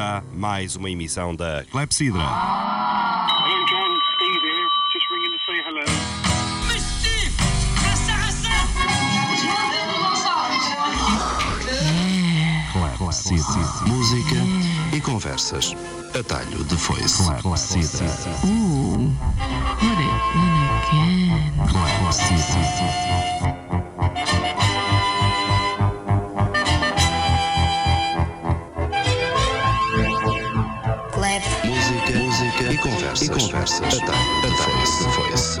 está mais uma emissão da Clepsidra. Música e conversas. Atalho de foice. Clepsidra. It in again. Clef, conversas. E conversas. Atalho de foice.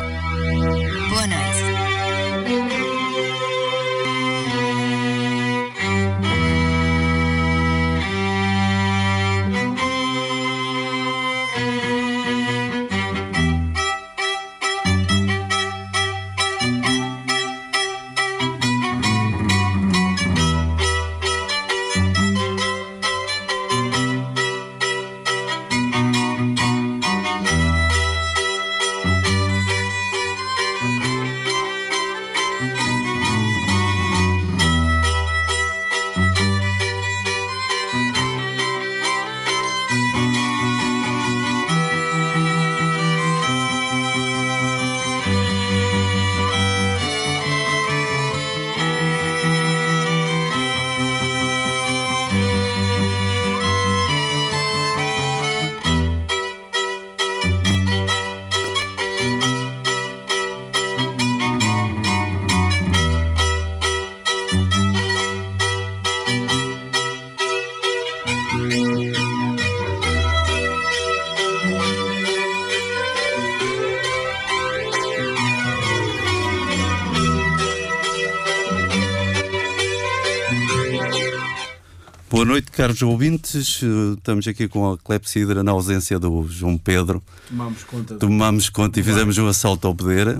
Caros ouvintes. Eh, Estamos aqui com a clepsidra na ausência do João Pedro. Tomamos conta do... Tomámos conta e fizemos um assalto ao poder.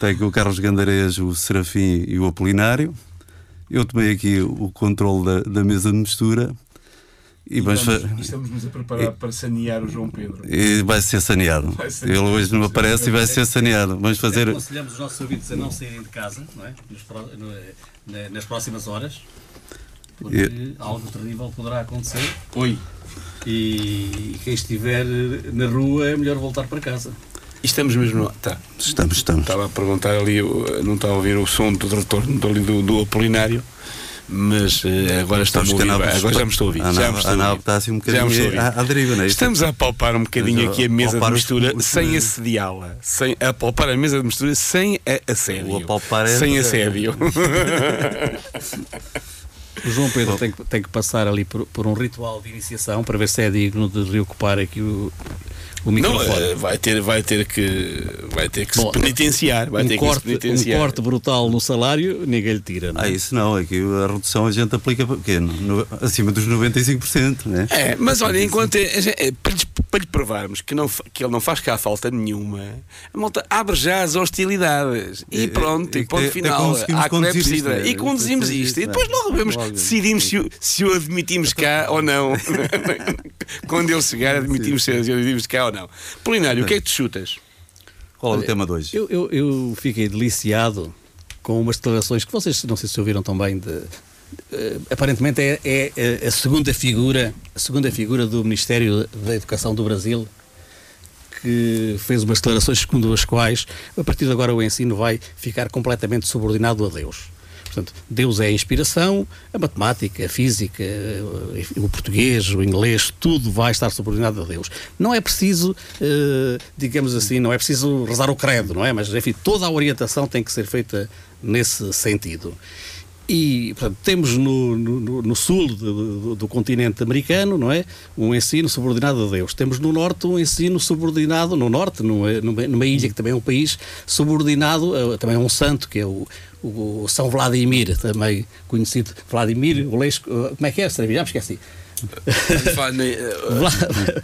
Tem aqui o Carlos Gandarês, o Serafim e o Apolinário. Eu tomei aqui o controle da, da mesa de mistura e, E vamos estamos, e estamos-nos a preparar para sanear o João Pedro. e vai ser saneado. Vai ser- Ele hoje não aparece e vai ser saneado. Vamos fazer. Aconselhamos os nossos ouvintes a não saírem de casa não é? Na- nas próximas horas, porque algo terrível poderá acontecer. Oi. E quem estiver na rua é melhor voltar para casa. E estamos mesmo no... Tá. Estamos, estamos. Estava a perguntar ali, eu não estava a ouvir o som do retorno ali do, do Apolinário, mas eh, agora Estamos estamos a ouvir. Agora já me estou a ouvir. a já nave- me estou a ouvir. está assim um Já me estou a bocadinho ouvir. à- à deriva, não é? Estamos a apalpar um bocadinho aqui a mesa de mistura sem assediá-la. Sem a apalpar a mesa de mistura sem a assédio. O apalpar é- sem assédio. O João Pedro tem que, tem que passar ali por, por um ritual de iniciação para ver se é digno de reocupar aqui o, o Não, microfone. eh, vai ter, vai ter que, vai ter que Bom, se penitenciar. Vai um, ter corte, que se um penitenciar. corte brutal no salário, ninguém lhe tira. Não é? Ah, isso não, aqui a redução a gente aplica para quê? No- acima dos 95%, né? É, mas olha, enquanto é- é- é, para, lhes- para lhe provarmos que, não, que ele não faz cá falta nenhuma, a malta abre já as hostilidades e É, pronto, é, e ponto final. Há clepsidra. né? E conduzimos isto. E depois né? logo vemos, Logo. decidimos se, o- se o admitimos cá ou não. Quando ele chegar, admitimos se o admitimos cá ou não. Polinário, o que é que tu chutas? Qual é o tema de hoje? Eu, eu, eu fiquei deliciado com umas declarações que vocês não sei se ouviram também de. eh, aparentemente é, é, eh, a segunda figura a segunda figura do Ministério da Educação do Brasil que fez umas declarações segundo as quais a partir de agora o ensino vai ficar completamente subordinado a Deus Portanto, Deus é a inspiração, a matemática, a física, eh, o português, o inglês, tudo vai estar subordinado a Deus. Não é preciso, eh, digamos assim, não é preciso rezar o credo, não é? Mas, enfim, toda a orientação tem que ser feita nesse sentido. E, portanto, temos no, no, no sul do, do- do continente americano, não é? Um ensino subordinado a Deus. Temos no norte um ensino subordinado, no norte, numa, numa, ilha que também é um país, subordinado a, também a um santo, que é o, o São Vladimir, também conhecido. Vladimir, o Leis, como é que é? Já me esqueci. Vla-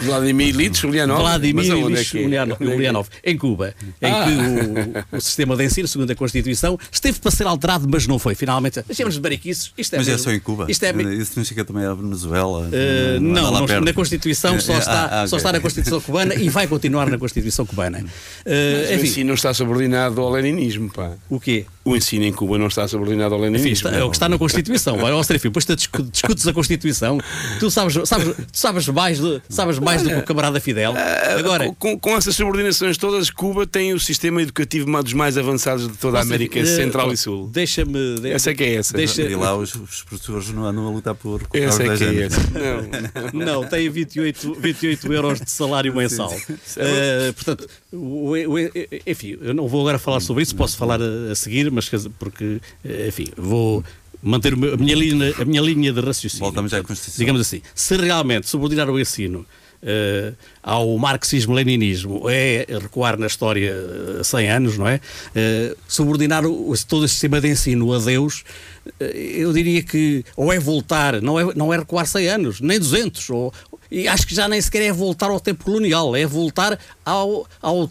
Vladimir Ilyich Ulyanov? Vladimir é Ilyich é? Ulyanov, é é? Ulyanov, em Cuba, em Ah. que o, o sistema de ensino, segundo a Constituição, esteve para ser alterado, mas não foi. Finalmente, deixemos de bariquices. Isto é Mas é mesmo- só em Cuba? Isto é, Isso não chega também à Venezuela? Uh, não, não, perto? na Constituição só, É, é, está, ah, só ok. está na Constituição cubana e vai continuar na Constituição cubana. Uh, Mas o enfim, ensino não está subordinado ao leninismo, pá. o quê? O ensino em Cuba não está subordinado ao leninismo. está- é o que está na Constituição. Vai ao Serafim, depois tu discu- discutes a Constituição. Tu sabes, sabes, tu sabes mais, do, sabes mais do que o camarada Fidel. Agora, Ah, com, com essas subordinações todas, Cuba tem o sistema educativo dos mais avançados de toda a América eh, Central e Sul. Deixa-me. de- Essa é que é essa. Deixa, E lá os, os professores não andam a lutar por Essa é 10 que é essa. Não. Não, tem 28, 28 euros de salário mensal. Eh, portanto, o- o- enfim, eu não vou agora falar sobre isso, posso falar a, a seguir, mas porque, eh, enfim, vou manter meu- a, minha linha, a minha linha de raciocínio. Voltamos à Constituição. Digamos assim, se realmente subordinar o ensino eh, ao marxismo-leninismo é recuar na história eh, 100 anos, não é? Eh, subordinar o- todo o sistema de ensino a Deus, eh, eu diria que ou é voltar, não é, não é recuar 100 anos, nem 200, ou, e acho que já nem sequer é voltar ao tempo colonial, é voltar ao, ao,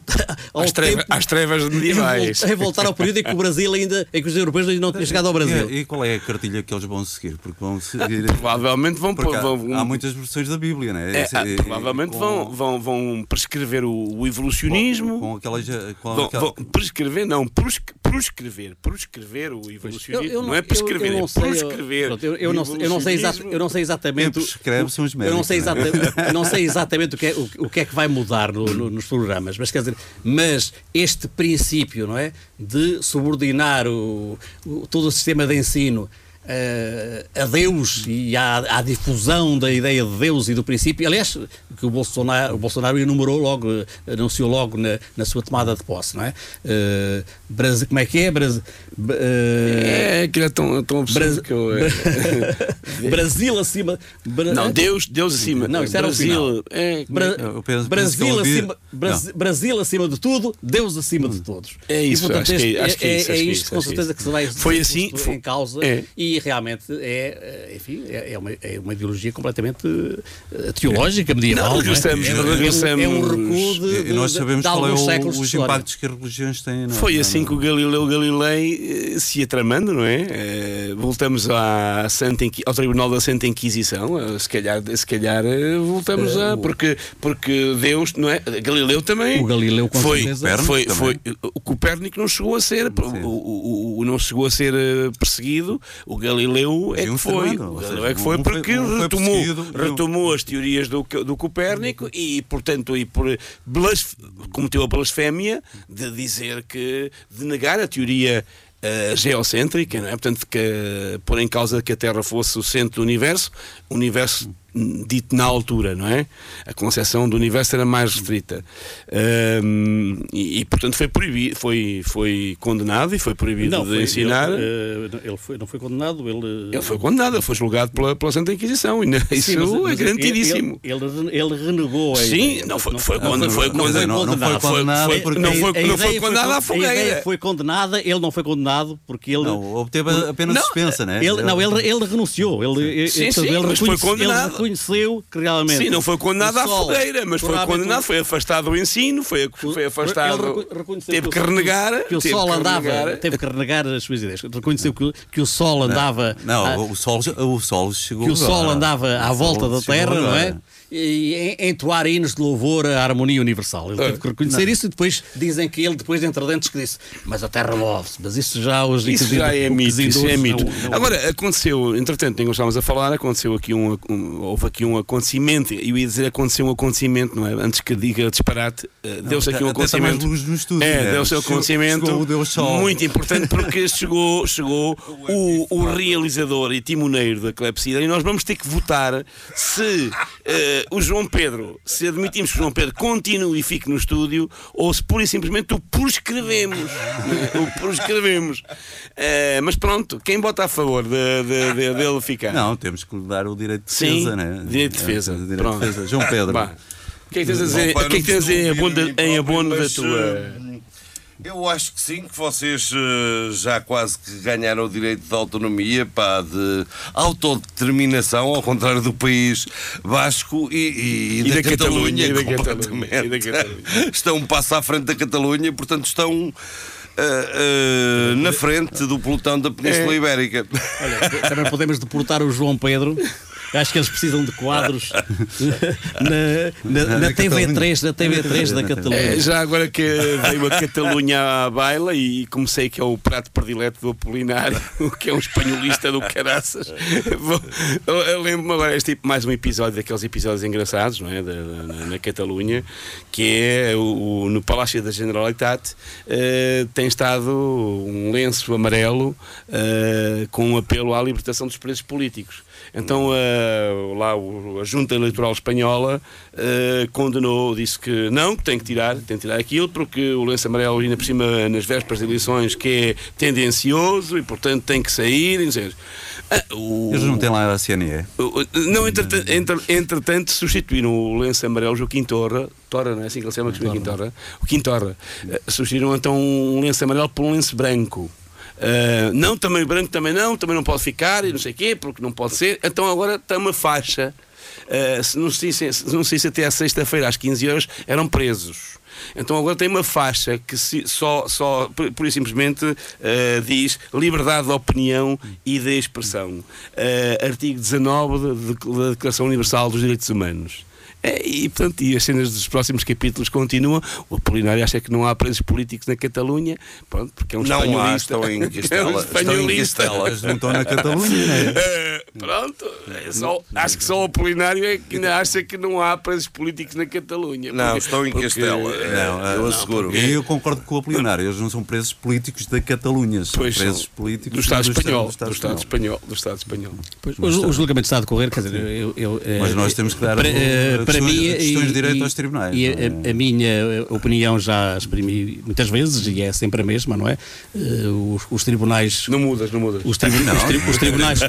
ao Às, treva- tempo- às trevas medievais. É vol- é voltar ao período em que o Brasil ainda, em que os europeus ainda não tinham chegado ao Brasil. E, e qual é a cartilha que eles vão seguir? Porque vão seguir. Provavelmente vão, Porque há, vão, há muitas versões da Bíblia, não é? É, e- provavelmente com- vão, vão, vão prescrever o, o evolucionismo. Com, com aquelas. Com Vão, aquela- vão prescrever, não, pros- proscrever, proscrever o evolucionismo. não, é prescrever, eu não é sei, proscrever. pronto, eu, eu não, eu não sei exa- eu não sei Quem exatamente. prescreve são os Eu não sei, médicos, não é? exatamente, eu não sei exatamente o que é, o, o que, é que vai mudar no- no- nos programas, mas quer dizer, mas este princípio, não é? De subordinar o, o- todo o sistema de ensino a Deus e à, à difusão da ideia de Deus e do princípio, aliás, que o Bolsonaro, o Bolsonaro enumerou logo, eh, anunciou logo na, na sua tomada de posse, não é? Eh, Brasi- como é que é? Brasi- b- eh, É, que é tão, tão absurdo Bras- que eu. é. Brasil acima. Bra- Não, Deus, Deus acima. Não, isso era o Brasil. final. É, Bra- Eu penso- penso que Brasil, acima, Brasi- Brasil acima de tudo, Deus acima de todos. É isso, e, portanto, acho que é- este- acho que é é, isso, é que é isto com que é certeza que se vai Foi ser assim, foi- em causa é. E realmente é, eh, enfim, é, é uma, é uma ideologia completamente eh, teológica, medieval. Não, não é? regressamos- é, um- é um- regressamos- é um recuo de, E nós de- sabemos de qual é o- séculos de os impactos que as religiões têm. não é? Foi Não, assim não. que o Galileu Galilei eh, se ia tramando, não é? Voltamos à Santa Inqui- ao Tribunal da Santa Inquisição, se calhar, se calhar voltamos a. Porque, porque Deus, não é? Galileu também. O Galileu, com foi, certeza. foi, Copérnico foi, o Copérnico não chegou a ser, o, o- o- não chegou a ser perseguido, o Galileu é um que foi. O Galileu é que foi porque retomou, retomou as teorias do, do Copérnico e, portanto, e por blasf- cometeu a blasfémia de dizer que, de negar a teoria eh, geocêntrica, não é? Portanto, que eh, pôr em causa que a Terra fosse o centro do universo, o universo dito na altura, não é? A concepção do universo era mais restrita. Ahm, e, e, portanto, foi proibido, foi, foi condenado e foi proibido Não, de foi- ensinar. Ele, eh, ele foi, não foi condenado, ele. Ele foi condenado, ele foi julgado pela, pela Santa Inquisição. E isso Sim, mas- é mas garantidíssimo. Ele, ele, ele renegou a Sim, não foi, foi, não foi, não foi não- não foi condenado. condenado foi- porque- não foi, A não foi condenado à A ideia fogueira. foi condenada, ele não foi condenado porque ele. Não, obteve apenas Não, suspensa, não é? Ele, não, ele, ele renunciou. Ele, Sim, ele, sim, ele, mas foi condenado. Reconheceu que realmente. Sim, não foi condenado à fogueira, mas foi condenado, foi afastado do ensino, foi, foi afastado. Teve que renegar. Que o Sol andava. renegar. Teve que renegar as suas ideias. Reconheceu que, o- que o Sol andava. Não, o, sol, o Sol chegou que o Sol andava à volta da Terra, não é? E em- entoar hinos de louvor à harmonia universal. Ele teve que reconhecer isso e depois dizem que ele, depois entre dentes, que disse: Mas a Terra move-se. Mas isso já os Isso já é mito, isso é mito. não- não- Agora, aconteceu, entretanto, nem estávamos a falar, aconteceu aqui um, um- houve aqui um acontecimento, eu ia dizer aconteceu um acontecimento, não é? Antes que diga disparate, eh, deu-se aqui um acontecimento. luz no estúdio, é, né? deu-se um acontecimento chegou muito importante porque chegou, chegou o, o realizador e timoneiro da Clepsidra e nós vamos ter que votar se eh, o João Pedro, se admitimos que o João Pedro continue e fique no estúdio ou se pura e simplesmente o proscrevemos. né? o proscrevemos. Eh, mas pronto, quem vota a favor de, de- de- dele ficar? Não, temos que lhe dar o direito de Sim, defesa, né? direito de defesa. É, direito de defesa. João Pedro. Vá. O que é que tens a dizer, o que é que tens em abono, da- em abono da tua. Eu acho que sim, que vocês eh, já quase que ganharam o direito de autonomia, pá, de autodeterminação, ao contrário do país basco e, e, E da Catalunha, e da completamente. Catalunha, e da Catalunha. Estão um passo à frente da Catalunha, portanto estão eh, eh, na frente do pelotão da Península É. Ibérica. Olha, também podemos deportar o João Pedro acho que eles precisam de quadros na, na, na Na TV3, na TV3 da Catalunha. É, já agora que veio a Catalunha à baila e comecei que é o prato predileto do Apolinário, que é um espanholista do caraças. Lembro-me agora, este tipo, mais um episódio daqueles episódios engraçados, não é? Da- da- na, na Catalunha, que é o, o- no Palácio da Generalitat, eh, tem estado um lenço amarelo eh, com um apelo à libertação dos presos políticos. Então eh, lá o- a Junta Eleitoral Espanhola eh, condenou, disse que não, que tem que tirar, tem que tirar aquilo, porque o lenço amarelo ainda por cima nas vésperas de eleições que é tendencioso e portanto tem que sair. Ah, o- Eles não têm lá a CNE. Não, entretanto, entre- entretanto, substituíram o lenço amarelo, Joaquim Torra, Torra, não é assim que ele se chama, Joaquim Torra, o Quintorra, eh, substituíram então um lenço amarelo por um lenço branco. Ah, não, também branco, também não, também não pode ficar e não sei o quê, porque não pode ser. Então agora está uma faixa. Ah, se não sei se, não se até à sexta-feira, às 15 horas, eram presos. Então agora tem uma faixa que se- só, só por e simplesmente eh, diz liberdade de opinião e de expressão. Eh, artigo 19 da, da Declaração Universal dos Direitos Humanos. É, e, portanto, e as cenas dos próximos capítulos continuam. O Apolinário acha que não há presos políticos na Catalunha, pronto, porque é um Não há, espanholista. estão em É um Castela. Estão em espanholista. Castela. Eles não estão na Catalunha, não é? Pronto, é só- acho que só o Apolinário é que ainda acha que não há presos políticos na Catalunha. Não, Porque- estão em porque- Castela. Não, eu não, asseguro. E eu concordo com o Apolinário, eles não são presos políticos da Catalunha, são Pois presos são. políticos do Estado espanhol. Do Estado Estado espanhol. Do Estado espanhol. Pois, o, o julgamento está a decorrer, quer dizer, eu, eu, eh, Mas nós temos que dar o- eh, para questões- mim questões de e- direito e- aos tribunais, E não é? a, a minha opinião já exprimi muitas vezes e é sempre a mesma, não é? Eh, os, os tribunais Não mudas, não mudas. os, tribu- os tri- os tribunais,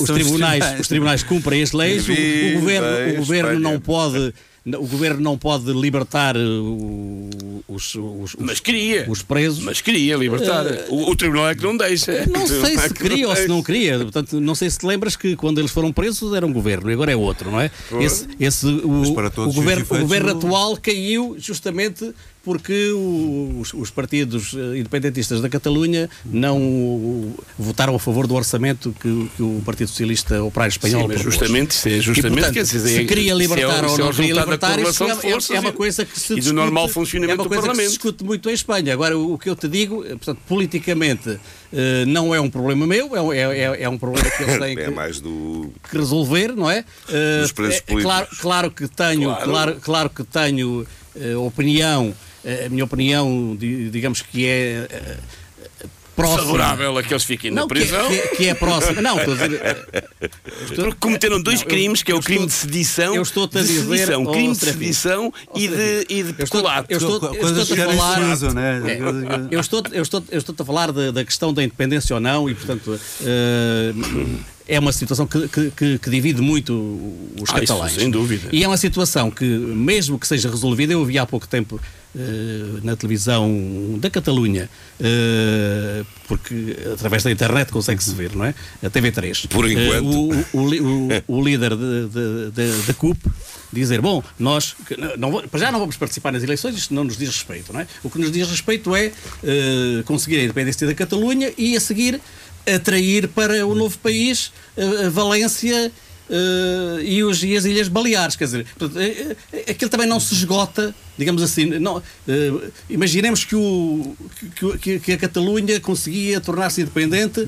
os tribunais, os tribunais cumprem as leis, o, o governo, o governo não pode o governo não pode libertar uh, os, os, os, Mas queria. os presos. Mas queria libertar. o, o tribunal é que não deixa. Não sei é se que queria ou se não queria. Portanto, não sei se te lembras que quando eles foram presos era um governo e agora é outro, não é? Esse, esse, o, o governo, o governo o- atual caiu justamente porque os, os partidos eh, independentistas da Catalunha não votaram a favor do orçamento que, que o Partido Socialista Operário Espanhol Sim, mas propôs. justamente, isso é E, justamente portanto, quer dizer, se queria isso é- libertar ou é o não queria libertar, isso é, é- é uma e- coisa que se e do discute, normal funcionamento é uma do coisa que se discute muito em Espanha. Agora, o, o que eu te digo, eh, portanto, politicamente eh, não é um problema meu, é, um- é- é- é um problema que eles têm que, É mais do. que resolver, não é? Dos é- é claro, claro que tenho, Claro. claro, claro que tenho opinião, a minha opinião, di- digamos que é eh, próxima. Favorável a que eles fiquem na Não, que é, prisão. que, é, que é próxima. Não, estou a dizer. eh, Porque cometeram dois Não, eu- crimes, que é eu o crime estou- de sedição, eu estou-te a de dizer, sedição, oh, crime de sedição oh, e de, e de eu estou- peculato. eu estou- eu estou-te que a falar- né? Que- eu estou, eu estou, eu estou a falar da, da questão da independência ou não e, portanto, eh, é uma situação que, que- que- que divide muito os Ah, isso, catalães. sem dúvida. E é uma situação que, mesmo que seja resolvida, eu vi há pouco tempo na televisão da Catalunha, eh, porque através da internet consegue-se ver, não é? A TV3. Por Eh, enquanto. o, o o- o líder de- de- de- da CUP dizer, bom, nós não- para já não vamos participar nas eleições, isto não nos diz respeito, não é? O que nos diz respeito é eh, conseguir a independência da Catalunha e a seguir atrair para o novo país eh, a Valência eh, e, os, e as Ilhas Baleares, quer dizer, portanto, eh, eh, aquilo também não se esgota, digamos assim, não, eh, imaginemos que, o, que- que, a Catalunha conseguia tornar-se independente,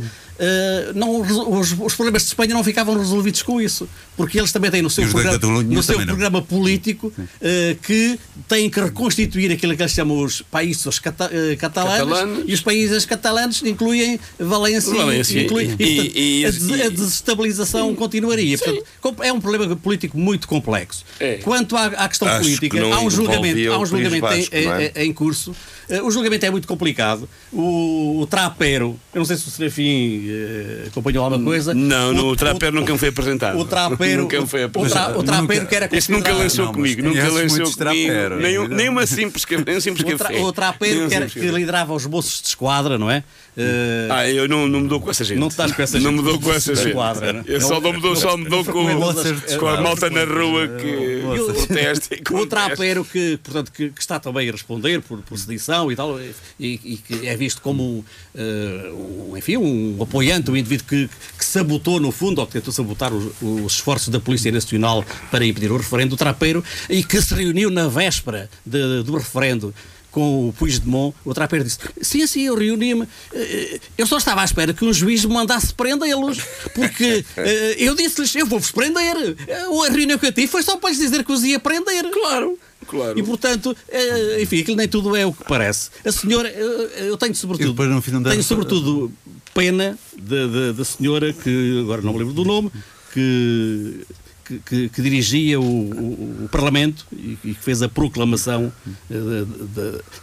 não, resol- os, os problemas de Espanha não ficavam resolvidos com isso, porque eles também têm no seu programa, no seu não. programa político eh, que têm que reconstituir aquilo que eles chamam os países cata, eh, catalanos, Catalanos. e os países catalanos incluem Valência, Valência e, inclui- e- e, e- a, des- e- a desestabilização continuaria. Portanto, é um problema político muito complexo. É. Quanto à, à questão Acho política, que não há um julgamento, há um julgamento País em, não é? em- curso. Eh, o julgamento é muito complicado. O, o Trapero, eu não sei se o Serafim eh, acompanhou alguma coisa. Não, no, o, o Trapero nunca me foi apresentado. O Trapero, nunca me foi o, tra, apresentado. o Trapero que era Esse nunca lançou Não, comigo, nunca lançou comigo. Nem, nem uma simples, nem um simples o, tra, café. o um que, era, que liderava os moços de esquadra, não é? Eh, Ah, eu não, não me dou com essa gente. Não estás com essa Não gente. me dou com essa gente. quadra, né? Eu só, não me dou, só me dou com, com a malta na rua que protesta e O trapero que, portanto, que, que está também a responder por, por sedição e tal, e, e que é visto como um, eh, um, enfim, um apoiante, um indivíduo que, que sabotou, no fundo, ou que tentou sabotar os, os esforços da Polícia Nacional para impedir o referendo, o trapeiro, e que se reuniu na véspera de- do referendo com o Puigdemont, o trapeiro disse sim, sim, eu reuni-me eh, eu só estava à espera que um juiz me mandasse prendê-los porque eh, eu disse-lhes, eu vou-vos prender a reunião que eu tive foi só para lhes dizer que os ia prender Claro, claro. e portanto, eh, enfim, aquilo nem tudo é o que parece. A senhora, eu tenho sobretudo, no fim não tenho sobretudo pena da- da da senhora que, agora não me lembro do nome, que, que, que- dirigia o, o- o Parlamento e, e que fez a proclamação eh,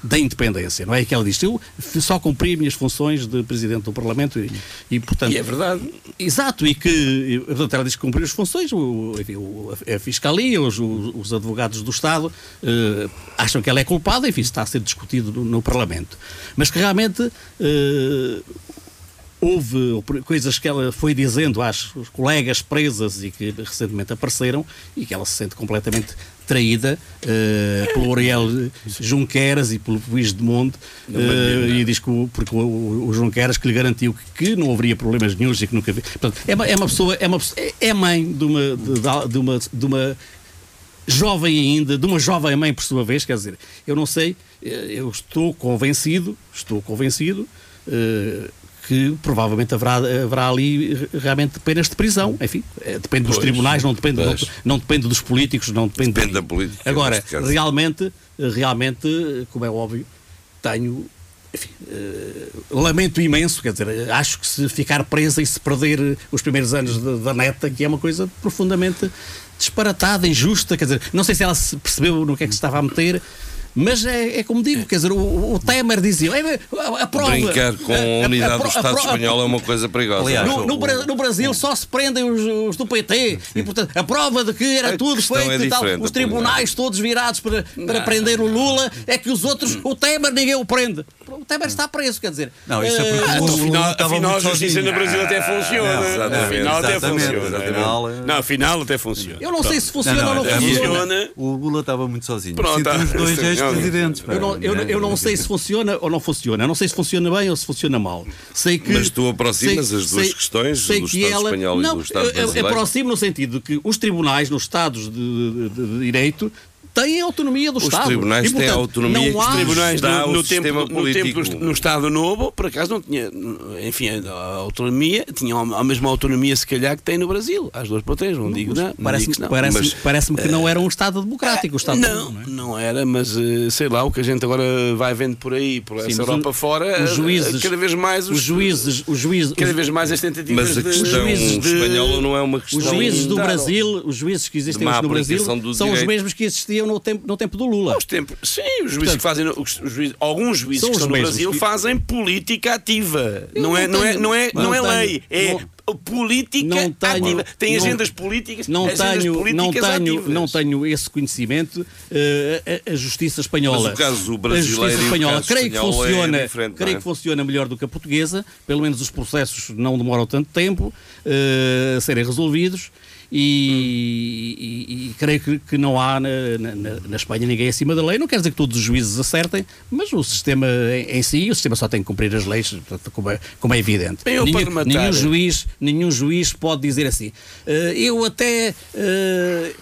da- independência, não é? Que ela disse, eu só cumpri as minhas funções de Presidente do Parlamento e, e portanto... E é verdade. Exato, e que e, portanto, ela diz que cumpriu as funções, o, enfim, a Fiscalia, os, os- os advogados do Estado eh, acham que ela é culpada, enfim, está a ser discutido no, no Parlamento. Mas que realmente eh, houve coisas que ela foi dizendo às colegas presas e que recentemente apareceram e que ela se sente completamente traída eh, pelo Ariel Junqueras e pelo Luís de Monde eh, e diz que o, porque o, o Junqueras que lhe garantiu que, que não haveria problemas nenhums e que nunca havia. Portanto, é, uma, é uma pessoa, é, uma, é- é mãe de uma, de, de uma, de uma jovem ainda, de uma jovem mãe por sua vez, quer dizer, eu não sei, eh, eu estou convencido, estou convencido eh, que provavelmente haverá, haverá ali realmente penas de prisão, enfim, eh, depende dos Pois, tribunais, não depende, não, não depende dos políticos, não depende, Depende de da política, Agora, realmente, realmente, como é óbvio, tenho enfim, eh, lamento imenso, quer dizer, acho que se ficar presa e se perder os primeiros anos da, da neta, que é uma coisa profundamente disparatada, injusta, quer dizer, não sei se ela se percebeu no que é que se estava a meter. Mas é, é como digo, quer dizer, o, o Temer dizia, "É, a, a prova. Brincar com a unidade do Estado espanhol é uma coisa perigosa. Aliás, no, no no Brasil só se prendem os, os do PT e, portanto, a prova de que era A tudo feito é e tal, os tribunais todos virados para, para prender o Lula, é que os outros, o Temer ninguém o prende. O Temer está preso, quer dizer. Não, isso é porque o Então, Lula afinal, estava afinal a muito justiça sozinho. no Brasil até funciona. não, exatamente, afinal até funciona. afinal, é- Não, afinal até funciona. Eu não sei se Não, funciona não, ou não é- funciona. O Lula estava muito sozinho. Pronto, os tá. dois Sim, ex-presidentes. Eu não, eu, eu não sei se funciona ou não funciona. Eu não sei se funciona bem ou se funciona mal. Sei que, Mas tu aproximas as duas questões do Estado espanhol e não, do Estado brasileiro? aproximo no sentido de que os tribunais nos Estados de, de- de direito têm autonomia do Os Estado. tribunais E, têm portanto, autonomia não que os há- tribunais Está no, o no tempo, sistema no, tempo no Estado Novo, por acaso não tinha, enfim, a autonomia, tinham a mesma autonomia se calhar que tem no Brasil, às duas potências, não digo não, não digo Parece-me que não. parece, Mas- parece que não era um Estado democrático. O Estado não, é? não era, mas eh, sei lá, o que a gente agora vai vendo por aí, por essa mas Europa o- fora, os eh, juízes- cada vez mais Os juízes, os juízes, cada os- vez mais as tentativas Mas a de- questão juízes de- espanhola não é uma questão. Os juízes do. Brasil, os juízes que existem hoje no Brasil, são os mesmos que existiam no tempo, no tempo do Lula. Aos tempos, sim, os juízes Portanto, que fazem, os, os juízes- alguns juízes que os estão no mesmos. Brasil fazem política ativa. Eu Não é, não não é, tenho- não é, não não é tenho- lei, é não- política não tenho- ativa. Tem não- agendas políticas, Não agendas tenho, não, políticas tenho, ativas. não tenho esse conhecimento. eh, a, a justiça espanhola. Mas o caso a brasileiro justiça e o espanhola, creio que é funciona, não creio é? que funciona melhor do que a portuguesa. Pelo menos os processos não demoram tanto tempo eh, a serem resolvidos. E, e- e creio que, que não há na, na- na Espanha ninguém acima da lei. Não quer dizer que todos os juízes acertem, mas o sistema em, em si, o sistema só tem que cumprir as leis, portanto, como é, como é evidente. Bem, nenhum, nenhum juiz, nenhum juiz pode dizer assim. "Eh, eu até. eh,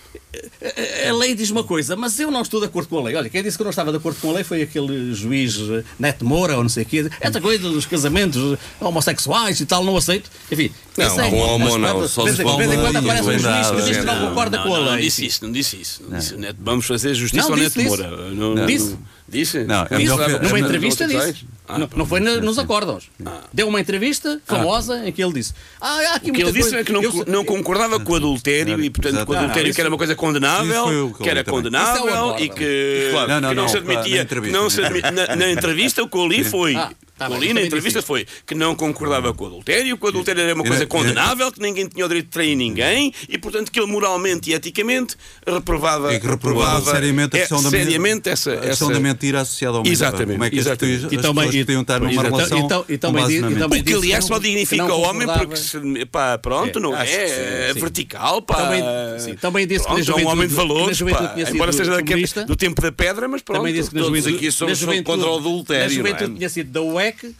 a- lei diz uma coisa, mas eu não estou de acordo com a lei. Olha, quem disse que eu não estava de acordo com a lei foi aquele juiz eh, Neto Moura ou não sei o quê. Esta coisa dos casamentos homossexuais e tal, não aceito. Enfim, Não, é- homo não, mas, só de vez em- de vez em for quando aparece um juiz que diz que não não, concorda não, com a não, lei. Não disse isso, não disse isso. Não disse, Neto, vamos fazer justiça Não, ao disse, Neto disse. Moura. Não, Não. não- Disse. Disse? Não, é Disse, numa é entrevista disse. Ah, não, não foi na- nos acordos. Deu uma entrevista famosa em que ele disse: Ah, há aqui O que ele disse coisa- é que não, eu- não concordava com o adultério e, portanto, com o adultério Não, que era uma coisa isso condenável, que que era também. condenável Isso é e que, Claro. Não, não, que não, não, se admitia. não se admi- na, na entrevista, o que eu li foi. Ah, tá o que eu bem, li na também entrevista disse foi que não concordava com o adultério, que o adultério era uma E- coisa e- condenável, que ninguém tinha o direito de trair ninguém e, portanto, que ele moralmente e eticamente reprovava, É que reprovava seriamente a é, questão da seriamente essa, a questão essa- da mentira associada ao. Exatamente, Como é que exatamente. E também- pessoas podiam estar numa Exatamente. relação Então- e com também e também o que aliás que só dignifica que o homem porque se, pá, pronto, É, não que é, sim, é sim. vertical, pá. Também- sim, também disse que Pronto, na é um homem de juventude- valores, juventude pá, embora seja do tempo da pedra, mas pronto. Também disse que na todos juventude, aqui somos juventude- contra o adultério, Na juventude é? tinha sido da UEC,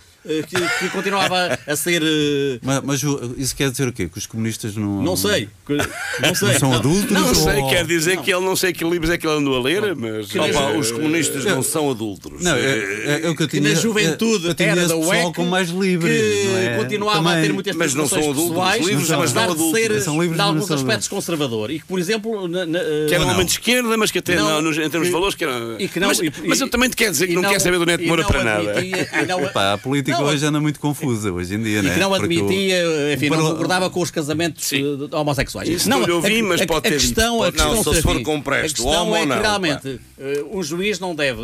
que, que continuava a ser. eh, Mas, mas isso quer dizer o quê? Que os comunistas não. Não sei. que- Não sei. Não são adultos? Não sei, ou- quer dizer que ele não sei que livros é que ele andou a ler, mas. Opa, Eh, os comunistas não são adultos. Não, é, é, é o que eu Que tinha. na juventude eu tinha era da UEC com mais livre. que não é? continuava a Também. ter muitas Mas não são adultos, pessoais, livres, mas não de adultos. ser, São livres, de mas alguns não são aspectos conservador e que, por exemplo, na, na, Que era um eh, homem de esquerda, mas que até Não, não, nos- em termos que- de valores que era. e que não- mas, e- mas eu também te quero dizer que não, quer saber do Neto Moura não para nada. e não- Pá, a política não, hoje anda muito confusa, hoje em dia, e né? que não o- admitia, enfim, não concordava com os casamentos Sim. eh, homossexuais. Isso não lhe ouvi, a- mas a, pode a ter questão, a dito. questão, Não, só se for com a empresto, questão é ou que não, realmente eh, um juiz não deve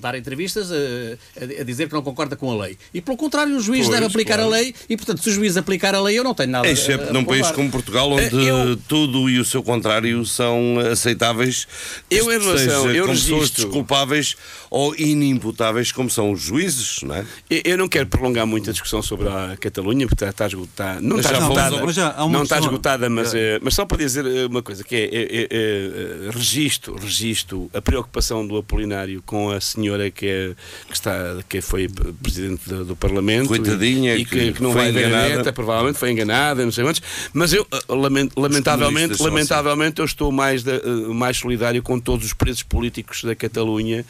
dar entrevistas eh, a, a dizer que não concorda com a lei. E pelo contrário, o juiz Pois, deve aplicar claro. a lei e, portanto, se o juiz aplicar a lei, eu não tenho nada a- Excepto a num país como Portugal, onde Eh, eu- tudo e o seu contrário são aceitáveis, Eu, em relação- seja eu como pessoas desculpáveis ou inimputáveis, como são os juízes, não é? Eu- Eu não quero prolongar muito a discussão sobre a Catalunha, porque está, está esgotada. Não está já esgotada, mas já há uma não está questão- esgotada mas, eh, mas só para dizer eh, uma coisa, que é, é, é, é, registro, registro a preocupação do Apolinário com a senhora que, é, que, está, que foi Presidente do, do Parlamento Coitadinha, e, e que, que que não foi vai ver a enganada. neta, provavelmente foi enganada, não sei quantos, mas eu, eh, lament- lamentavelmente, lamentavelmente eu estou mais, da- mais solidário com todos os presos políticos da Catalunha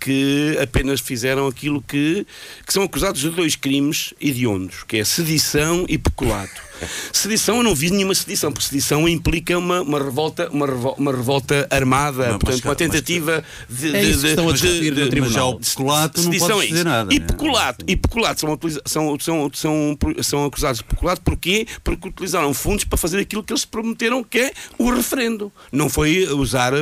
que apenas fizeram aquilo que, que são acusados de dois crimes hediondos, que é sedição e peculato. Sedição, eu não vi nenhuma sedição, porque sedição implica uma, uma, revolta, uma, revol- uma revolta armada, Mas- portanto, mas- uma tentativa de, É de, de- de- de- tribunal. Mas já o peculato não Sedição pode é dizer isso. nada. E né? peculato, e peculato são, são, são, são, são acusados de peculato porquê? Porque utilizaram fundos para fazer aquilo que eles prometeram que é o referendo. Não foi usar eh,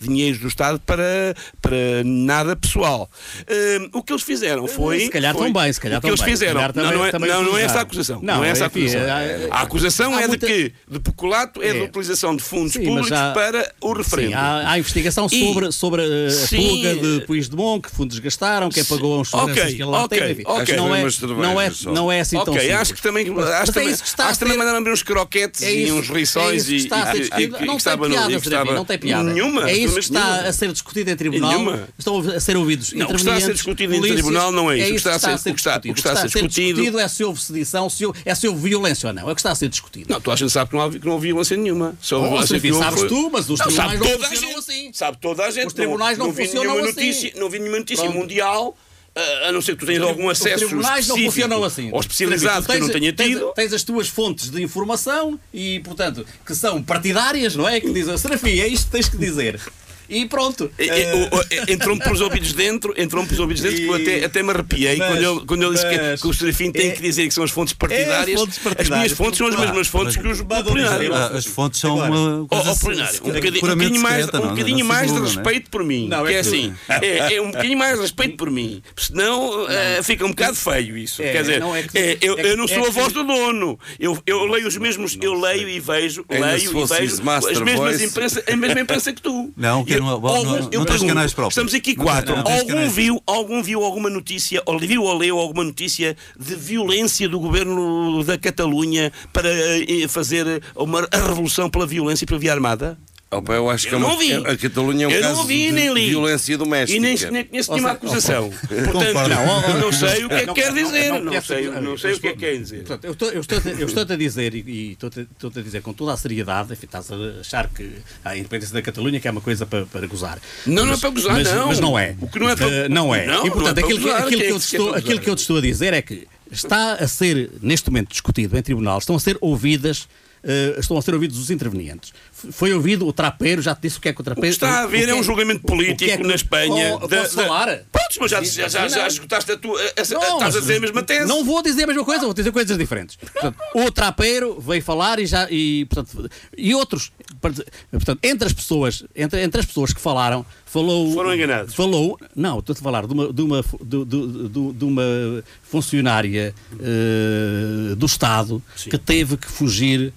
dinheiros do Estado para, para nada pessoal. Eh, o que eles fizeram foi. Se calhar foi, também, se calhar O que eles. Se fizeram. Não, não, é, não, não é essa acusação. Não, Não, é essa a enfim, acusação. É- a acusação há é muita- de que de peculato é, É. de utilização de fundos Sim, públicos há- para o referendo. Sim, há, há investigação E- sobre, sobre a Sim. fuga de Puigdemont, que fundos gastaram, quem pagou os Ok, seguranças que ele lá ok, teve. enfim. ok. Acho que não, é, não, é, não é assim tão Ok, simples. acho que também, Mas- acho mas é também, isso que está acho também ser- mandaram abrir uns croquetes É e isso- uns rissóis é isso e, e- e- e não tem piada, e não tem piada. Nenhuma, É isso que está a ser discutido em tribunal. Estão a ser ouvidos Não, o que está a ser discutido em tribunal não é isso. É O que isso está a ser- discutido- é se houve sedição, é se houve violência ou não. É o que está a ser discutido. Não, tu a gente sabe que não, há, que não houve violência nenhuma. Só Oh, violência que houve sabes foi- tu, mas os Não, tribunais não toda a funcionam gente. assim. Sabe toda a gente. Os tribunais não vi funcionam nenhuma assim. Notícia, não vi nenhuma notícia Pronto. mundial, ah, a não ser que tu tenhas algum Os acesso tribunais não funcionam assim. Ou especializado que eu não tenha tens, tido. Tens as tuas fontes de informação e, portanto, que são partidárias, não é? Que dizem, Serafim, é isto que tens que dizer. E pronto. E- e- Eh, o- o- Entrou-me pelos ouvidos dentro, entrou-me pelos ouvidos dentro, que eu até, até me arrepiei Mas- quando ele, quando ele disse que, mas- que o Serafim tem é- que dizer que são as fontes partidárias. fontes As minhas partidárias, fontes são as mesmas fontes que os apolinários. Ah, as fontes são Agora, uma Oh, coisa oh, Polinário, um bocadinho, um mais, secreta, um bocadinho mais de é? respeito por mim. Não, é que é que- assim, é, é um bocadinho mais de respeito por mim. Senão eh, fica um bocado feio isso. É, Quer dizer, não é que- é, eu, é que- eu não é sou a que- voz do dono. Eu, eu leio os mesmos, eu leio e vejo, leio e vejo as mesmas imprensa, a mesma imprensa que tu. Não, que Não- algum- não- eu não pergunto, canais próprios. Estamos aqui quatro. não algum viu, algum viu alguma notícia, ou viu ou leu alguma notícia de violência do governo da Catalunha para eh, fazer uma, a revolução pela violência e pela via armada? Opa, eu acho que Eu é uma, não vi. a Catalunha é um Eu não caso vi, de nem li. violência doméstica. E nem, nem conheço nenhuma acusação. Portanto, não, não sei o que é que Não, quer não, dizer. não Não sei, não sei o que é que quer dizer. Portanto, eu estou- eu estou-te eu estou-te a dizer, e- estou-te a dizer com toda a seriedade, enfim, estás a achar que a independência da Catalunha que é uma coisa para, para gozar. Não, não é para gozar, mas, não. Mas não é. O que não é para- Eh, não é. Não, e portanto, não é para aquilo, que- gozar. aquilo é que eu que estou, aquilo que eu te estou a dizer é que está a ser, neste momento, discutido em tribunal, estão a ser ouvidas. eh, estão a ser ouvidos os intervenientes. Foi ouvido o trapeiro, já te disse o que é que o O que trapeiro. está a haver é um julgamento o que é político que- na Espanha. Oh, posso falar? Pronto, mas já, já, já, já escutaste a tua. essa- Não, estás a dizer a mesma tese. Não vou dizer a mesma coisa, vou dizer coisas diferentes. Portanto, o trapeiro veio falar e já e, portanto, e outros, portanto, entre as pessoas, entre, entre as pessoas que falaram, falou Foram enganados. Falou, não, estou a falar de uma de uma de, de- de- uma funcionária eh, do Estado que teve que fugir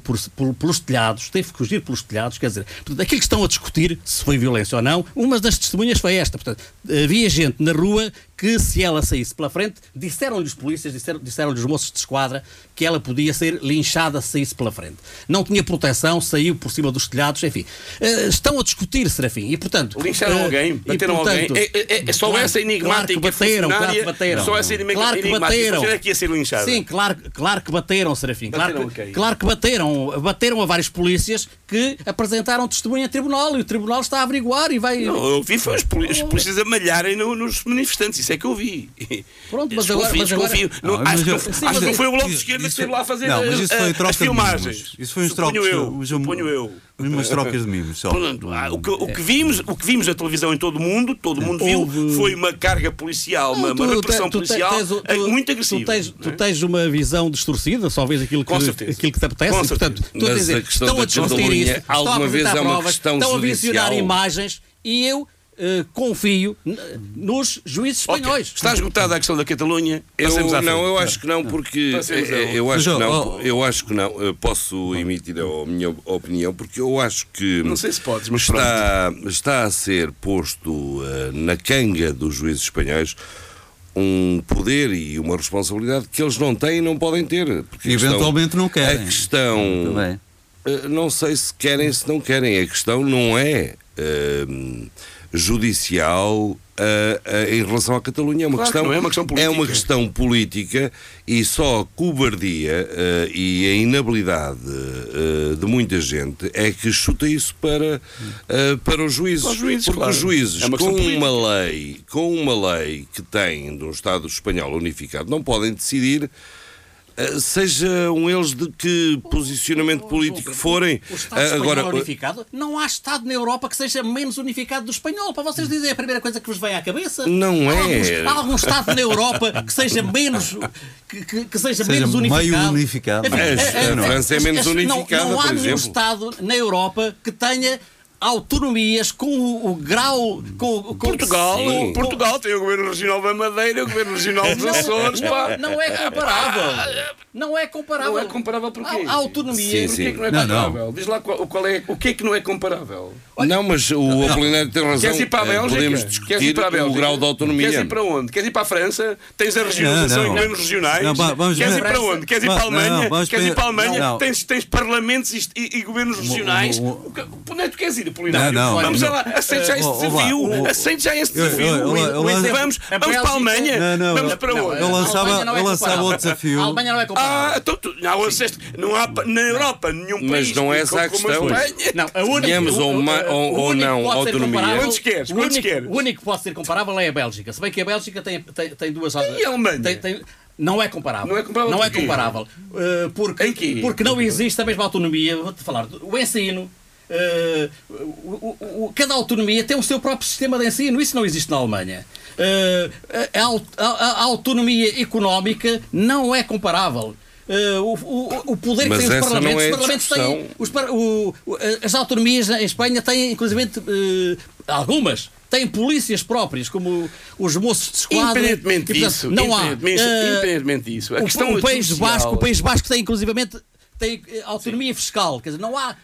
por, por- pelos telhados, teve que fugir pelos telhados, quer dizer, portanto, aquilo que estão a discutir, se foi violência ou não, uma das testemunhas foi esta. Portanto, havia gente na rua que, se ela saísse pela frente, disseram-lhe os polícias, disseram- disseram-lhe os moços de esquadra que ela podia ser linchada se saísse pela frente. Não tinha proteção, saiu por cima dos telhados, enfim. Eh, estão a discutir, Serafim, e portanto. Lincharam eh, alguém? e, Bateram alguém? portanto, É- é- é só claro- essa enigmática claro que bateram, claro que bateram. só essa enigma- claro que enigmática bateram. funcionária que ia ser linchada. Sim, claro, claro que bateram, Serafim. Claro Bateram que, a quem? claro que bateram. Bateram a vários polícias que apresentaram testemunho a tribunal e o tribunal está a averiguar e vai. Não, eu vi foi os, polícias a malharem no- nos manifestantes, isso é que eu vi. Pronto, mas agora- mas agora-. Não, Não, mas acho que, eu- sim, acho que foi o Bloco de isso- Esquerda que isso- esteve lá a fazer Não, mas isso a- foi troca as de filmagens. Isso foi uns Suponho trocos. eu, os- suponho eu. Umas trocas de mimos só. Portanto, ah, o, que, o que vimos, o que vimos na televisão em todo o mundo, todo o mundo viu, Houve- foi uma carga policial, uma, uma repressão policial tens o- eh, tu- muito agressiva. Tu tens, não tu é? tens uma visão distorcida, só vês aquilo que, aquilo que te apetece. Com e, portanto, tu Mas a dizer, estão a discutir isso, estão a apresentar é uma provas, questão estão a visionar judicial. imagens e eu eh, confio nos juízes espanhóis. Está esgotada a questão da Catalunha. Eu, não, eu acho que não, porque eh, eu acho que não, eu acho que não. Posso emitir a minha opinião, porque eu acho que Não sei se podes, mas está, está a ser posto eh, na canga dos juízes espanhóis um poder e uma responsabilidade que eles não têm e não podem ter. Porque Eventualmente não querem. A questão Também. Uh, não sei se querem, se não querem. A questão não é uh, judicial uh, uh, em relação à Catalunha. É uma, Claro que questão, não é uma questão política. uma questão política e só a cobardia uh, e a inabilidade uh, de muita gente é que chuta isso para, uh, para os juízes. Para os juízes, Porque claro. os juízes, É uma com política. uma lei, com uma lei que têm de um Estado espanhol unificado, não podem decidir. Uh, Sejam eles de que posicionamento político forem. O Estado espanhol Agora, unificado, não há Estado na Europa que seja menos unificado do espanhol. Para vocês dizem é a primeira coisa que vos vem à cabeça. Não Há é. alguns- Há algum Estado na Europa que seja menos, que, que- que seja Seja menos meio unificado. unificado. Enfim, A- é- a é- França é menos não- unificada, Não, há por nenhum exemplo. Estado na Europa que tenha autonomias com o, o grau. Com, com, Portugal, com- Portugal tem o governo regional da Madeira, o governo regional dos Açores, pá. Não, não é comparável. Não é comparável. Não é comparável porquê? A, autonomia. Sim, Porquê sim. que não é Não, não. comparável? Diz lá qual, qual é, o que é que não é comparável? Não, mas o Apolinário tem razão. Queres ir para a Eh, Bélgica? Podemos Queres ir discutir para a Bélgica? o grau de autonomia. Queres ir para onde? Queres ir para a França? Tens a regionalização e governos regionais? Não, va- vamos Queres ir para onde? Queres ir para a Alemanha? Queres ir para a Alemanha? Tens, tens parlamentos e, e- governos regionais? o- O que- Onde é que tu queres ir, Apolinário? Não, não, Vamos não. lá, aceite já esse Ó, ó, vá, desafio. Aceite já esse eu- desafio. Vamos, para a Alemanha? Não, não, Vamos para Não, onde? Eu a lançava, Alemanha não é eu lançava comparável. o desafio. A Alemanha não é comparável. Ah, então tu, não, assiste, não há na Europa nenhum Mas país não é essa a questão. Não, a única, Tenhamos o- ou não autonomia. comparável- Quantos queres? o Quantos único- queres? O único que pode ser comparável é a Bélgica. Se bem que a Bélgica tem, tem, tem duas. E a Alemanha? Tem- tem- não é comparável. Não é comparável Não é comparável. Uh, porque, porque não existe a mesma autonomia. Vou-te falar. O ensino. Uh, o- o- cada autonomia tem o seu próprio sistema de ensino. Isso não existe na Alemanha. Uh, a, a- a- autonomia económica não é comparável. Uh, o, o- poder Mas que têm os parlamentos, é os parlamentos têm, os as autonomias em Espanha têm, inclusive, algumas têm polícias próprias, como os moços de esquadra. Independentemente E, portanto, disso, não há. independentemente, eh, independentemente disso, a o, questão o País social- Basco, o País Basco tem, inclusivamente, tem eh, autonomia fiscal. Quer dizer, não há,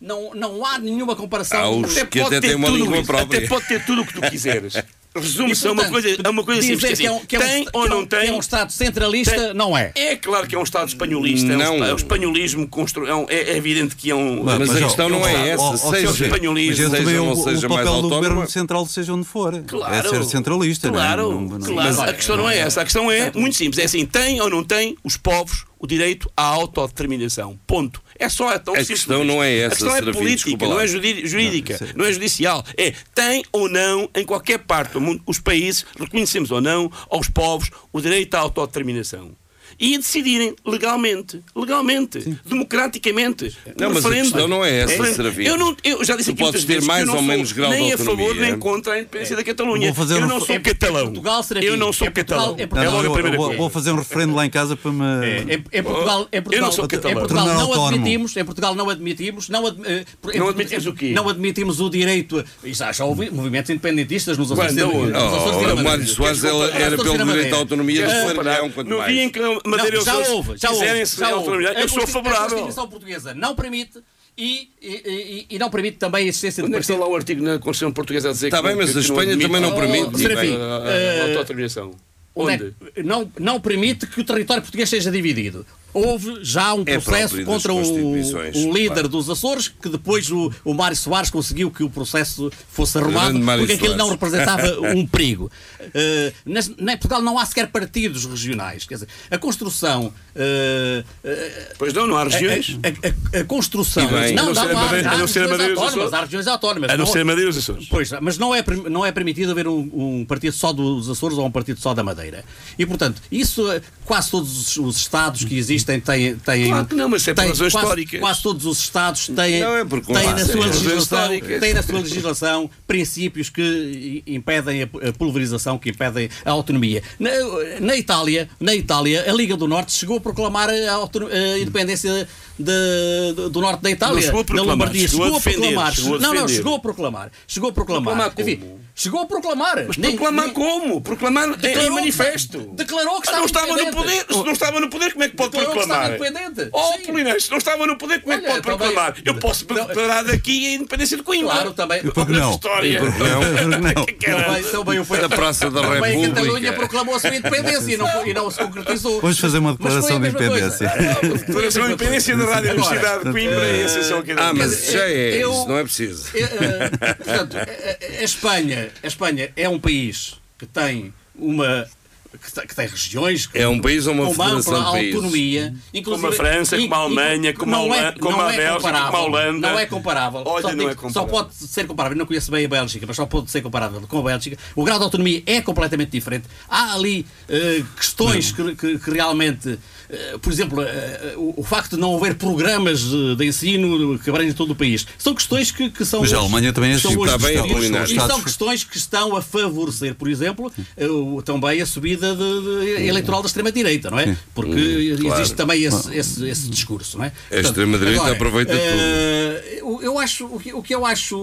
não, não há nenhuma comparação. Há os Até que pode até ter têm uma língua isso, própria. Até pode ter tudo o que tu quiseres. Resume-se E, a uma portanto, coisa, a uma coisa simples. que que é é um- assim, que é um- tem ou é não tem? que é um Estado centralista, Tem- não é. É claro que é um Estado espanholista. Não. É, um, é o espanholismo constru... é, um- é evidente que é um. Mas Mas, a ó, questão não é essa. ó, ó, seja, seja, espanholismo, seja é ou o, não seja o mais papel do autónoma. governo central, seja onde for. Claro, é ser centralista. Claro, não é? Não- não- claro. Mas, a questão não é essa. A questão é muito simples. É assim: tem ou não tem os povos o direito à autodeterminação? Ponto. É só tão A simples. questão não é essa, A questão é Serafim, política, não é jurídica, não, é judicial. É tem ou não, em qualquer parte do mundo, os países reconhecemos ou não aos povos o direito à autodeterminação. E a decidirem legalmente, legalmente, democraticamente. Não, no mas a questão não é essa, referendo. Serafim. Eu, não, eu já disse Tu aqui podes ter vezes mais eu não ou sou menos grau de nem a favor autonomia. nem contra a independência da Catalunha. Vou fazer eu um- não sou Em catalão. Portugal, eu não sou em Portugal- catalão. em É Não, não, logo a eu, primeira eu vou, coisa. vou fazer um referendo lá em casa para me. É, Em, em Portugal, em Portugal, não sou em catalão. Portugal Tornar não admitimos, em Portugal não admitimos, não, ad- eh, em- Não admitimos o quê? Não admitimos o direito. a- Já, já houve movimentos independentistas nos Açores Quando? de Oh. Mário Soares era pelo direito à autonomia do comparar? quanto No mais. dia em que Não, já houve, já quiserem houve, ser já houve. autonomia, eu A sou Consti- A favorável. Constituição portuguesa não permite e, e, e- e não permite também a existência Onde de é que está lá o artigo na Constituição Portuguesa a dizer Está que bem, mas a Espanha admite também não permite, a- Serafim, a- a- eh, a autodeterminação. Onde é Onde? não, não permite que o território português seja dividido. Houve já um É processo das contra o, o líder claro. dos Açores, que depois o, o Mário Soares conseguiu que o processo fosse arrumado, porque aquilo não representava um perigo. Uh, na- em Portugal não há sequer partidos regionais. Quer dizer, a construção. uh, uh, Pois não, não há regiões. a, a- a construção. E bem, não, a não não, ser a há, a não ser a regiões autónomas, há regiões autónomas. A não Não- ser Madeira e os Açores. Pois, mas não é, não é permitido haver um, um partido só dos Açores ou um partido só da Madeira. E, portanto, isso, quase todos os, os Estados que existem têm. têm Claro que não, mas é por razões quase, históricas. Quase todos os Estados têm, Não, é têm, na sua É razões legislação, têm na sua legislação princípios que impedem a, pulverização, que impedem a autonomia. Na, na Itália, na Itália, a Liga do Norte chegou a proclamar a, a independência de- do- do norte da Itália. Não chegou a na proclamar, Lombardia. chegou a Chegou a proclamar. chegou a Não, não, chegou a proclamar. Chegou a proclamar. Proclamar? Enfim, chegou a proclamar. Mas Nem- proclamar nem- como? Proclamar em- em Declarou- manifesto. Declarou que Ah, estava não estava no poder. Se não estava no poder, como é que pode Declarou que proclamar? estava independente. Oh. Polinéis, se não estava no poder, como é que pode também- proclamar? Eu posso Não. declarar daqui a independência de Coimbra. Claro, também. Por que não? História. E por que não? Não. Que caralho. Também, também o Da Praça da Também a República. Catalunha proclamou a sua independência e não, e não se concretizou. Vamos fazer uma foi a declaração de independência. Declaração de independência da Rádio Universidade de Coimbra é essencial que Ah, mas já é, isso não é preciso. Eh, eh, portanto, a, a- a Espanha, a Espanha é um país que tem uma que tem, que tem regiões que- É um país ou uma federação de países? autonomia, inclusive, Como a França, in- como a Alemanha, como a não é- Holan- como não a é Bélgica, comparável, como a Holanda. Não é comparável. Olha, só, não é comparável. só pode ser comparável. Não conheço bem a Bélgica, mas só pode ser comparável com a Bélgica. O grau de autonomia é completamente diferente. Há ali eh, questões que, que- que realmente, eh, por exemplo, eh, o, o facto de não haver programas de, de ensino que abrangem todo o país, são questões que, que são. Mas a hoje- Alemanha também é assim. Está bem. Apolinário. E são questões que estão a favorecer, por exemplo, o- também a subida de- de- eleitoral da extrema-direita, não é? Porque existe claro. também esse, esse- esse discurso, não é? A extrema-direita aproveita eh, eu- Eu acho, o que, o que eu acho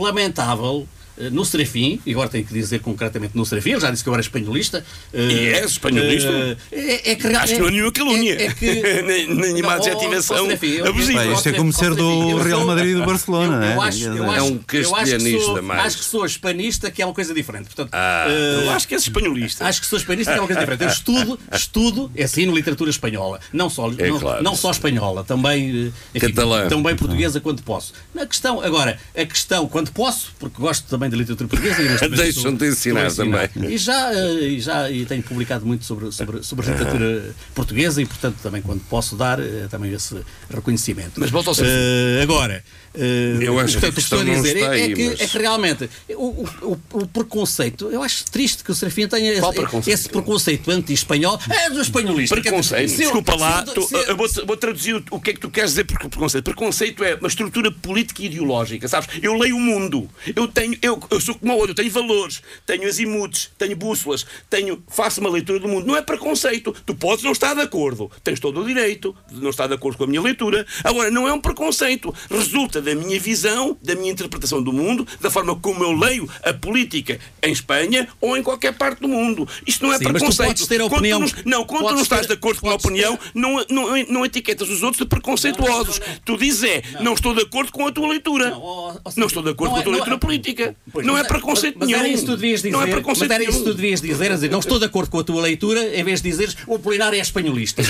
lamentável no Serafim, e agora tenho que dizer concretamente no Serafim, ele já disse que eu era espanholista. eh, E és espanholista? eh, é, é que, Acho que não é nenhuma calúnia. É, é que, Nem- ó, adjetivação abusiva. Isto é como ser do Real Madrid e do Barcelona, eu, eu não é? acho, É um eu acho que castelhanista sou, mais. Acho que sou hispanista, que é uma coisa diferente. Portanto, Ah, eh, Eu acho que és espanholista. Acho que sou hispanista, que é uma coisa diferente. Eu estudo, estudo, é assim, literatura espanhola. Não só, É não, claro. não só espanhola, também, eh, enfim, Catalã. também portuguesa quando posso. Na questão, agora, a questão, quando posso, porque gosto também de literatura portuguesa. e Deixam-te estou- ensinar também. E já, eh, e já e tenho publicado muito sobre, sobre, sobre literatura portuguesa e, portanto, também quando posso dar eh, também esse reconhecimento. Mas volta ao seu Eh, agora, Eu acho portanto, que estou a questão não dizer está é, aí, é que, mas- é que realmente o, o, o- preconceito, eu acho triste que o Serafim tenha Qual esse, preconceito? esse preconceito anti-espanhol. É do espanholista. Preconceito. Se eu- Desculpa lá, se tu- se eu- eu vou, vou traduzir o, o que é que tu queres dizer por preconceito. Preconceito é uma estrutura política e ideológica, sabes? Eu leio o mundo, eu tenho, eu, eu sou como o outro, eu tenho valores, tenho azimutes, tenho bússolas, tenho, faço uma leitura do mundo. Não é preconceito. Tu podes não estar de acordo, tens todo o direito de não estar de acordo com a minha leitura. Agora, não é um preconceito. Resulta da minha visão, da minha interpretação do mundo, da forma como eu leio a política em Espanha ou em qualquer parte do mundo. Isto não é Sim, mas tu preconceito. podes ter a Quando tu opinião- não- não, quando tu podes não estás ter- de acordo com a opinião, ter- não, não, não etiquetas os outros de preconceituosos. Tu dizes é, não. estou de acordo com a tua leitura. Não, ó, Não, Serafim, estou de acordo não com a é- tua não leitura é- política. Pois, não mas é preconceito mas nenhum. era isso que tu devias dizer. Não é mas preconceito era isso que tu nenhum. devias dizer, a dizer, não estou de acordo com a tua leitura, em vez de dizeres o Apolinário é espanholista. É,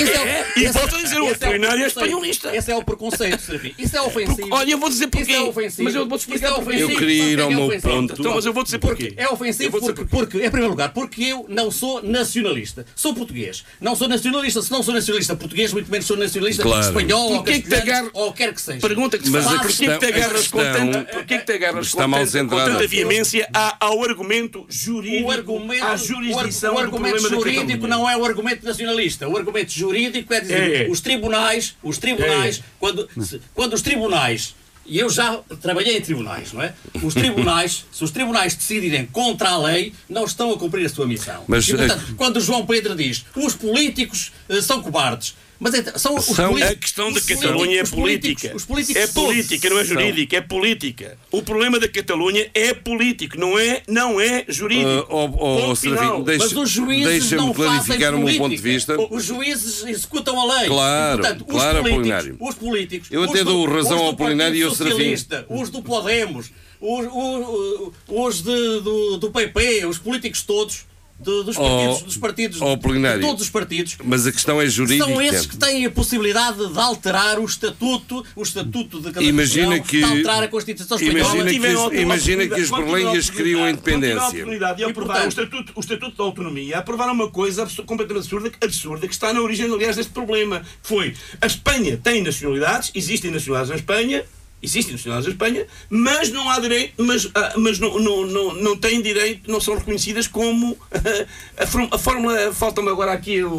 e a dizer, o esse Apolinário é preconceito. espanholista. Esse é o preconceito, Serafim. Isso é ofensivo. Olha, eu vou dizer porquê. Isso é ofensivo. Mas eu vou-te explicar Isso é porquê. ofensivo. Eu queria ir Sabe ao é meu ponto. Então, mas eu vou dizer porquê. É ofensivo vou dizer porque, porque, em primeiro lugar, porque eu não sou nacionalista. Sou português. Não sou nacionalista. Se não sou nacionalista português, muito menos sou nacionalista Claro. espanhol ou Porquê que te agarra- ou quer que seja. Pergunta que te Mas a Porquê que te agarras com questão tanta, porquê que te agarras está com mal tanta, com centrada. tanta veemência ao argumento jurídico, O argumento, à jurisdição o argumento jurídico não é o argumento nacionalista. O argumento jurídico é dizer É. os tribunais, os tribunais, É. quando, se- quando os tribunais e eu já trabalhei em tribunais, não é? Os tribunais, se os tribunais decidirem contra a lei, não estão a cumprir a sua missão. Mas, e, portanto, quando o João Pedro diz os políticos eh, são cobardes, Mas então, são os São- A questão da os Catalunha é os política. Os políticos é política, não é são. jurídica, é política. O problema da Catalunha é político, não é, não é jurídico. Uh, oh, oh, Serafim, final. deixa- Mas os juízes não clarificar fazem o meu política. ponto de vista. Os juízes executam a lei. Claro, E, portanto, os claro, políticos, Apolinário. Os políticos. Eu os até do- dou razão os do ao Apolinário e ao Serafim. Os do Podemos, os, os, os de- do, do PP, os políticos todos. Do- dos Oh, partidos, dos partidos oh, de todos os partidos Mas a questão é jurídica. são esses que têm a possibilidade de alterar o estatuto, o estatuto de cada Imagina região, que- de alterar a Constituição imagina espanhola. que Tiveram os- a imagina que queriam a a independência. de E, portanto- o, estatuto, o Estatuto da Autonomia, aprovaram uma coisa completamente absurda, absurda, que está na origem, aliás, deste problema. Foi, a Espanha tem nacionalidades, existem nacionalidades na Espanha, existem nacionalidades na Espanha, mas não há direito, mas, ah, mas não, não, não, não têm direito, não são reconhecidas como a, fórmula- a fórmula, falta-me agora aqui o,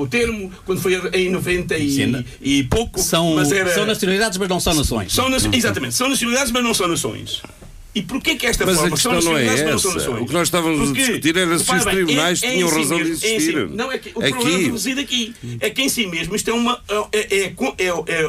o termo, quando foi em 90 e, Sim, e pouco, São, era, são nacionalidades, mas não são nações. são exatamente, são nacionalidades, mas não são nações. E porquê que esta Mas a forma questão são não é essa. O que nós estávamos a Porque, discutir era se os bem, tribunais é- é tinham si razão de mesmo, é em si- existir. não, é que o Aqui. problema reside aqui. É que em si mesmo isto é uma. É, é, é, é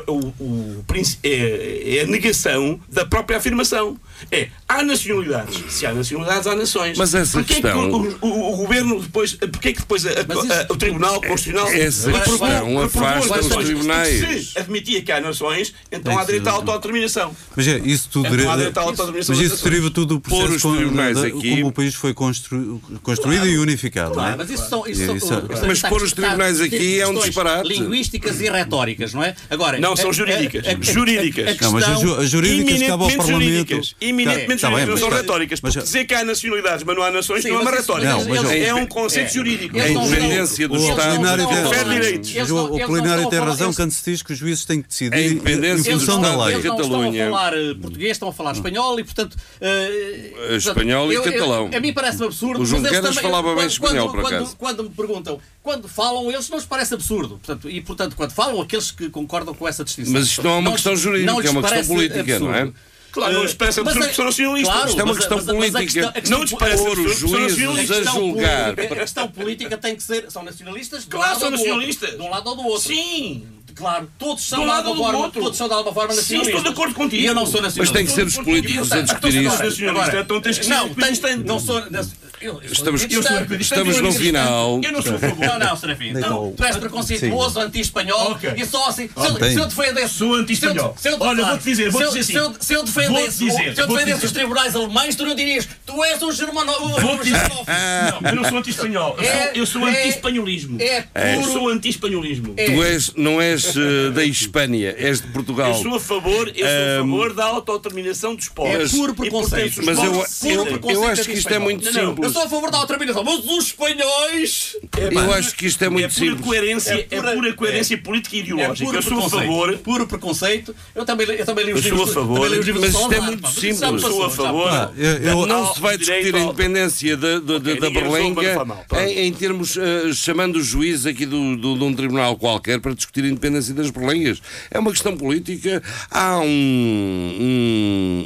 princ- é- é a negação da própria afirmação. É, há nacionalidades. Se há nacionalidades, há nações. Mas essa Porquê que questão- o, o- o governo depois. Porquê que depois a- a- a- o Tribunal Constitucional. Essa aprovou- questão afasta as os tribunais. Se admitia que há nações, então há direito à que- autodeterminação. Mas é, isso tudo É, não há direito à autodeterminação mas isso deriva tudo do Pôr processo os com- da- aqui- como o país foi constru- construído e unificado, não é? Claro, mas isso são, isso são- é- Mas pôr os tribunais aqui é um disparate. Linguísticas e retóricas, não é? Agora, Não, são jurídicas. Jurídicas. Não, mas as jurídicas cabe ao Parlamento. Eminentemente Tá bem, não mas são tá- retóricas. mas- dizer que há nacionalidades, mas não há nações, Sim, não é uma retórica. Não, mas é, um conceito jurídico. Eles A não- independência do Estado. Confere direitos. o o plenário tem razão quando se diz que os juízes têm que A decidir independência em do função Estado da lei. Eles não estão a falar eh, português, estão a falar espanhol e, portanto. eh, Espanhol e catalão. A mim parece-me absurdo. O Junqueras falava bem quando- espanhol, por acaso. Quando me perguntam, quando falam, eles não lhes parece absurdo. Portanto, e, portanto, quando falam, aqueles que concordam com essa distinção. Mas isto não é uma questão jurídica, é uma questão política, não é? Claro, não lhes parece Mas absurdo a- que são nacionalistas. Claro, Isto é uma mas questão mas mas política. questão- a questão Não lhes parece Pôr absurdo os que são juízes a questão julgar. política- A questão política tem que ser. São nacionalistas um Claro, lado são outro. nacionalistas. De um lado ou do outro. Sim. Claro, todos são De um de lado alguma forma, outro. todos são de alguma forma Sim, nacionalistas. estou de acordo contigo. E eu não sou nacionalista. Mas tem que ser os políticos a discutir Então, isso. então tens que ser Não, tem, não sou. Eu, eu Estamos-. Eu sou Estamos no final. Eu não sou a favor. Não, não, Serafim. Não, tu és preconceituoso, anti-espanhol Ok. e só assim. Se eu, se eu defendesse. Sou anti-espanhol. se eu- se eu- Olha, vou-te dizer, eu- dizer assim. Se eu, se eu defendesse, dizer, se eu defendesse os tribunais alemães, tu não dirias tu és um germano. Vou-te dizer. Não, eu não sou anti-espanhol. Eu É- sou- Eu sou é- anti-espanholismo. é Eu puro- sou anti-espanholismo. É. Tu és, não és eh, da Espanha, és de Portugal. Eu sou a favor, eu sou a favor da autodeterminação dos povos. É puro preconceito. Mas eu, acho que isto é muito não, Eu sou a favor da autodeterminação, mas os espanhóis. Eu acho que isto é muito é pura simples. coerência, É é pura- pura, coerência política e É ideológica. puro eu sou a favor. Puro preconceito. Eu também, eu também li os Eu sou livros. a favor, também li os livros mas isto é muito simples. Eu sou a favor. eu- Não se vai discutir a independência da, da, da- Berlenga em, em termos, eh, chamando os juízes aqui do, do- de um tribunal qualquer para discutir a independência das Berlengas. É uma questão política. Há um-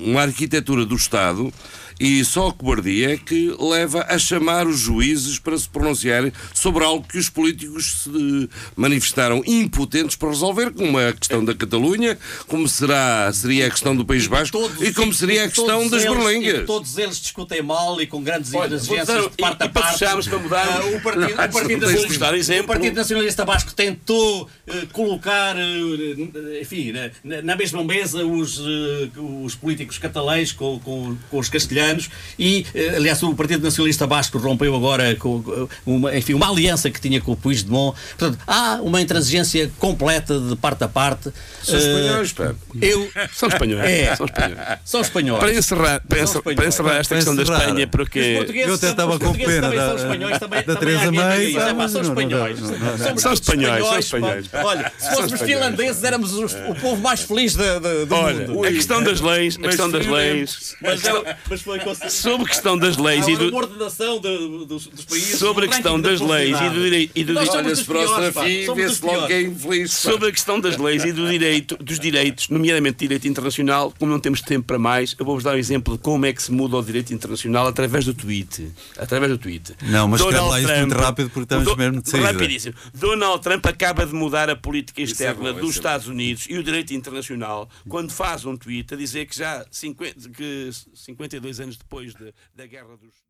um- uma arquitetura do Estado e só a cobardia é que leva a chamar os juízes para se pronunciarem sobre algo que os políticos se manifestaram impotentes para resolver, como a questão da Catalunha, como será, seria a questão do País Basco e como seria a questão das eles- Berlengas. e Todos eles discutem mal e com grandes Olha, exigências de parte e- a para parte. fecharmos, para mudarmos, Ah, o Partido, o partido, o partido Nacionalista Basco tentou eh, colocar, eh, enfim, na, na mesma mesa os, eh, os políticos catalães com, com, com os castelhanos e, eh, aliás, o Partido Nacionalista Basco rompeu agora com, uma, enfim, uma aliança que tinha com o Puigdemont. Portanto, há uma intransigência completa de parte a parte. São Eh, espanhóis, pá. Eu, São espanhóis. É. São espanhóis. são espanhóis. Para encerrar, para encerrar, espanhóis. para encerrar esta Para questão da. Espanha, porque. Eu até estava os com pena também da- são espanhóis, também, da Teresa May, "É são espanhóis. São espanhóis, são espanhóis. Olha, se fôssemos finlandeses, éramos os- o povo mais feliz da- da- do Olha, mundo. a questão das leis, a questão das leis. Mas, mas foi sobre a questão das leis e do, ordenação dos, países. sobre a questão das leis e do direito e do direito- é. Sobre a questão das leis e do direito, dos direitos, nomeadamente direito internacional, como não temos tempo para mais, eu vou-vos dar um exemplo de como é que se muda o direito internacional através do tweet. Através do tweet. Não, mas escreve lá isso muito rápido porque estamos Do- mesmo de saída. Rapidíssimo. Donald Trump acaba de mudar a política é externa bom, dos é Estados Unidos e o direito internacional quando faz um tweet a dizer que já 50, que 52 anos depois de- da guerra dos.